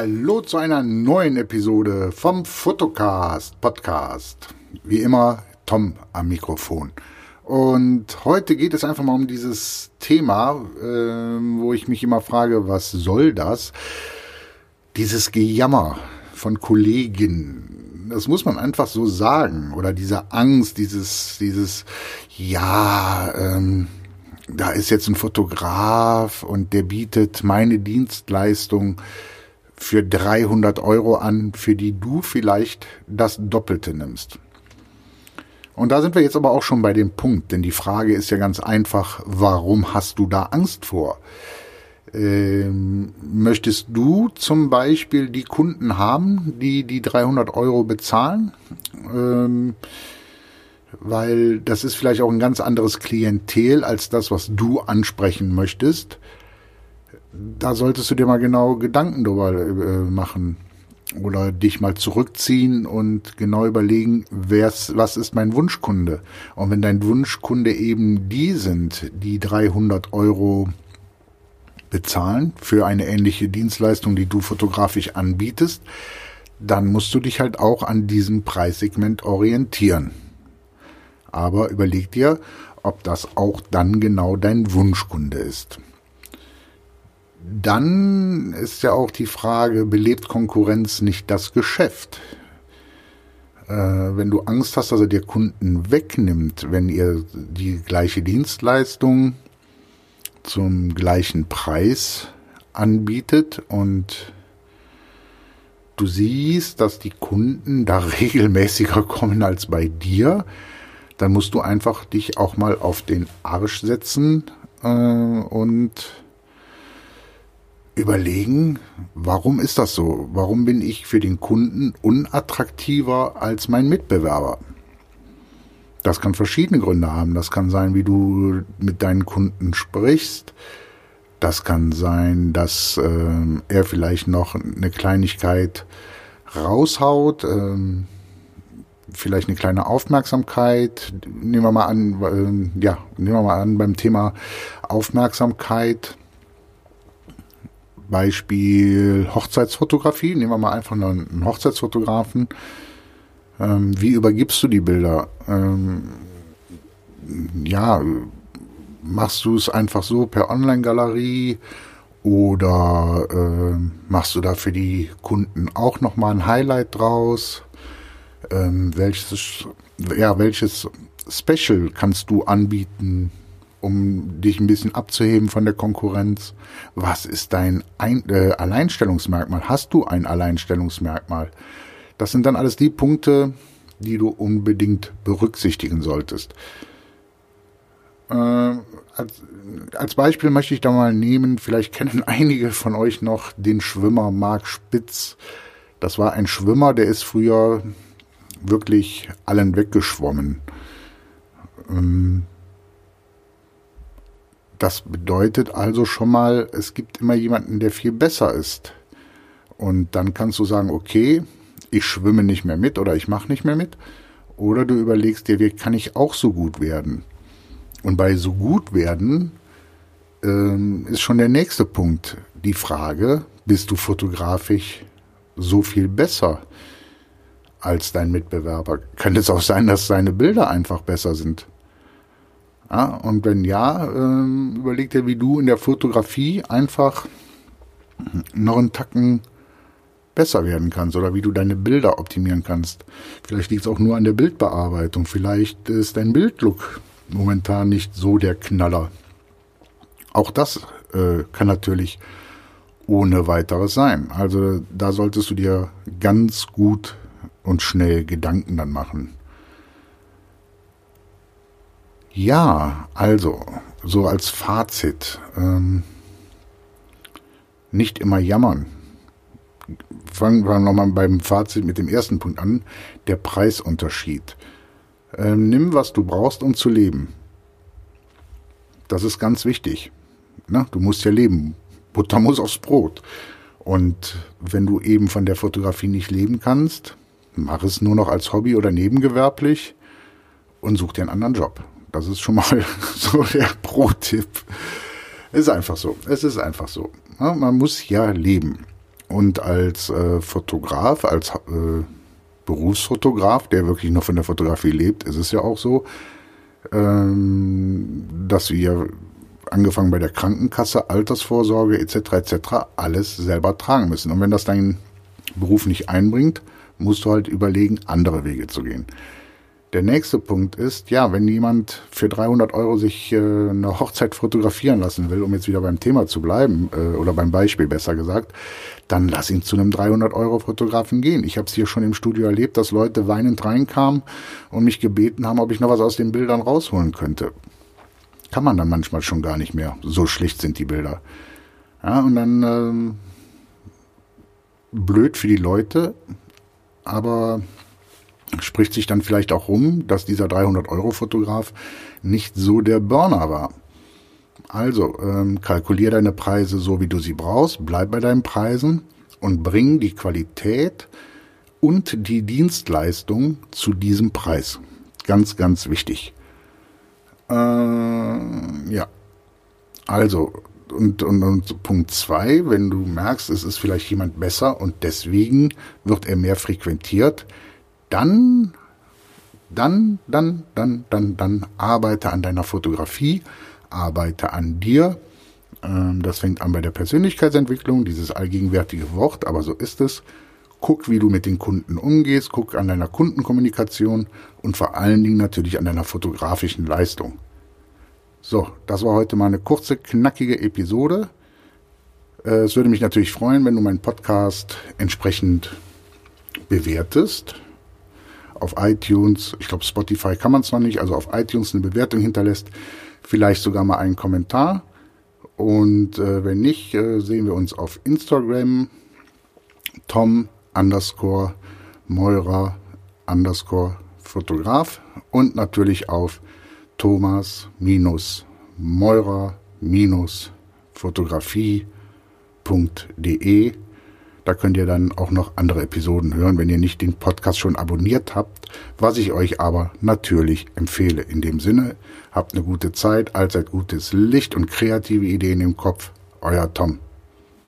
Hallo zu einer neuen Episode vom Fotocast Podcast. Wie immer Tom am Mikrofon. Und heute geht es einfach mal um dieses Thema, äh, wo ich mich immer frage, was soll das? Dieses Gejammer von Kollegen. Das muss man einfach so sagen. Oder diese Angst, dieses, dieses, ja, ähm, da ist jetzt ein Fotograf und der bietet meine Dienstleistung für 300 Euro an, für die du vielleicht das Doppelte nimmst. Und da sind wir jetzt aber auch schon bei dem Punkt, denn die Frage ist ja ganz einfach, warum hast du da Angst vor? Ähm, möchtest du zum Beispiel die Kunden haben, die die 300 Euro bezahlen? Ähm, weil das ist vielleicht auch ein ganz anderes Klientel als das, was du ansprechen möchtest. Da solltest du dir mal genau Gedanken darüber äh, machen oder dich mal zurückziehen und genau überlegen, wer's, was ist mein Wunschkunde? Und wenn dein Wunschkunde eben die sind, die 300 Euro bezahlen für eine ähnliche Dienstleistung, die du fotografisch anbietest, dann musst du dich halt auch an diesem Preissegment orientieren. Aber überleg dir, ob das auch dann genau dein Wunschkunde ist. Dann ist ja auch die Frage, belebt Konkurrenz nicht das Geschäft? Äh, wenn du Angst hast, dass er dir Kunden wegnimmt, wenn ihr die gleiche Dienstleistung zum gleichen Preis anbietet und du siehst, dass die Kunden da regelmäßiger kommen als bei dir, dann musst du einfach dich auch mal auf den Arsch setzen äh, und überlegen, warum ist das so? Warum bin ich für den Kunden unattraktiver als mein Mitbewerber? Das kann verschiedene Gründe haben. Das kann sein, wie du mit deinen Kunden sprichst. Das kann sein, dass äh, er vielleicht noch eine Kleinigkeit raushaut. Ähm, vielleicht eine kleine Aufmerksamkeit. Nehmen wir mal an, äh, ja, nehmen wir mal an beim Thema Aufmerksamkeit. Beispiel Hochzeitsfotografie. Nehmen wir mal einfach einen Hochzeitsfotografen. Ähm, wie übergibst du die Bilder? Ähm, ja, machst du es einfach so per Online-Galerie oder äh, machst du da für die Kunden auch nochmal ein Highlight draus? ähm, welches, ja, welches Special kannst du anbieten, um dich ein bisschen abzuheben von der Konkurrenz? Was ist dein ein äh, Alleinstellungsmerkmal? Hast du ein Alleinstellungsmerkmal? Das sind dann alles die Punkte, die du unbedingt berücksichtigen solltest. Äh, als, als Beispiel möchte ich da mal nehmen, vielleicht kennen einige von euch noch den Schwimmer Marc Spitz. Das war ein Schwimmer, der ist früher wirklich allen weggeschwommen. Ähm, das bedeutet also schon mal, es gibt immer jemanden, der viel besser ist. Und dann kannst du sagen, okay, ich schwimme nicht mehr mit oder ich mache nicht mehr mit. Oder du überlegst dir, wie kann ich auch so gut werden? Und bei so gut werden ähm, ist schon der nächste Punkt die Frage, bist du fotografisch so viel besser? als dein Mitbewerber. Könnte es auch sein, dass seine Bilder einfach besser sind. Ja, und wenn ja, ähm, überleg dir, wie du in der Fotografie einfach noch einen Tacken besser werden kannst oder wie du deine Bilder optimieren kannst. Vielleicht liegt es auch nur an der Bildbearbeitung. Vielleicht ist dein Bildlook momentan nicht so der Knaller. Auch das äh, kann natürlich ohne weiteres sein. Also da solltest du dir ganz gut und schnell Gedanken dann machen. Ja, also, so als Fazit, ähm, nicht immer jammern. Fangen wir nochmal beim Fazit mit dem ersten Punkt an, der Preisunterschied. Ähm, nimm, was du brauchst, um zu leben. Das ist ganz wichtig. Na, du musst ja leben. Butter muss aufs Brot. Und wenn du eben von der Fotografie nicht leben kannst, mach es nur noch als Hobby oder nebengewerblich und such dir einen anderen Job. Das ist schon mal so der Pro-Tipp. Ist einfach so. Es ist einfach so. Man muss ja leben. Und als äh, Fotograf, als äh, Berufsfotograf, der wirklich nur von der Fotografie lebt, ist es ja auch so, ähm, dass wir angefangen bei der Krankenkasse, Altersvorsorge etc. etc. alles selber tragen müssen. Und wenn das dein Beruf nicht einbringt, musst du halt überlegen, andere Wege zu gehen. Der nächste Punkt ist, ja, wenn jemand für 300 Euro sich äh, eine Hochzeit fotografieren lassen will, um jetzt wieder beim Thema zu bleiben, äh, oder beim Beispiel besser gesagt, dann lass ihn zu einem 300 Euro Fotografen gehen. Ich habe es hier schon im Studio erlebt, dass Leute weinend reinkamen und mich gebeten haben, ob ich noch was aus den Bildern rausholen könnte. Kann man dann manchmal schon gar nicht mehr. So schlicht sind die Bilder. Ja, und dann ähm, blöd für die Leute, aber spricht sich dann vielleicht auch rum, dass dieser 300-Euro-Fotograf nicht so der Burner war. Also ähm, kalkulier deine Preise so, wie du sie brauchst, bleib bei deinen Preisen und bring die Qualität und die Dienstleistung zu diesem Preis. Ganz, ganz wichtig. Äh, ja. Also, und, und, und Punkt zwei, wenn du merkst, es ist vielleicht jemand besser und deswegen wird er mehr frequentiert, dann, dann, dann, dann, dann, dann arbeite an deiner Fotografie, arbeite an dir. Ähm, das fängt an bei der Persönlichkeitsentwicklung, dieses allgegenwärtige Wort, aber so ist es. Guck, wie du mit den Kunden umgehst, guck an deiner Kundenkommunikation und vor allen Dingen natürlich an deiner fotografischen Leistung. So, das war heute mal eine kurze, knackige Episode. Äh, es würde mich natürlich freuen, wenn du meinen Podcast entsprechend bewertest auf iTunes, ich glaube Spotify kann man es noch nicht, also auf iTunes eine Bewertung hinterlässt, vielleicht sogar mal einen Kommentar. Und äh, wenn nicht, äh, sehen wir uns auf Instagram Tom underscore Moira underscore Fotograf und natürlich auf Thomas minus Moira minus Fotografie.de da könnt ihr dann auch noch andere Episoden hören, wenn ihr nicht den Podcast schon abonniert habt, was ich euch aber natürlich empfehle. In dem Sinne, habt eine gute Zeit, allzeit gutes Licht und kreative Ideen im Kopf. Euer Tom.